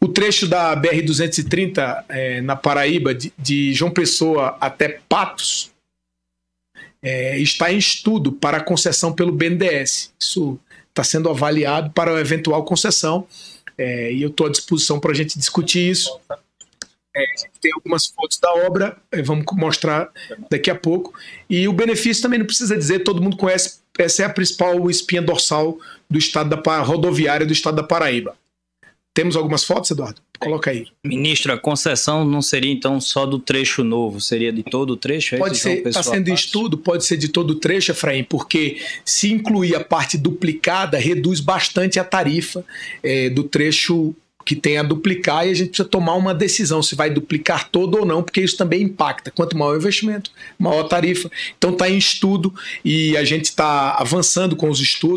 O trecho da BR-230 é, na Paraíba, de, de, João Pessoa até Patos, é, está em estudo para concessão pelo BNDES. Isso está sendo avaliado para a eventual concessão é, e eu estou à disposição para a gente discutir isso. Tem algumas fotos da obra, vamos mostrar daqui a pouco. E o benefício também não precisa dizer, todo mundo conhece, essa é a principal espinha dorsal do estado da rodoviária do estado da Paraíba. Temos algumas fotos, Eduardo? Coloca aí. Ministro, a concessão não seria então só do trecho novo, seria de todo o trecho? É pode ser, está sendo estudo, pode ser de todo o trecho, Efraim, porque se incluir a parte duplicada, reduz bastante a tarifa é, do trecho que tem a duplicar e a gente precisa tomar uma decisão se vai duplicar todo ou não, porque isso também impacta. Quanto maior o investimento, maior a tarifa. Então está em estudo e a gente está avançando com os estudos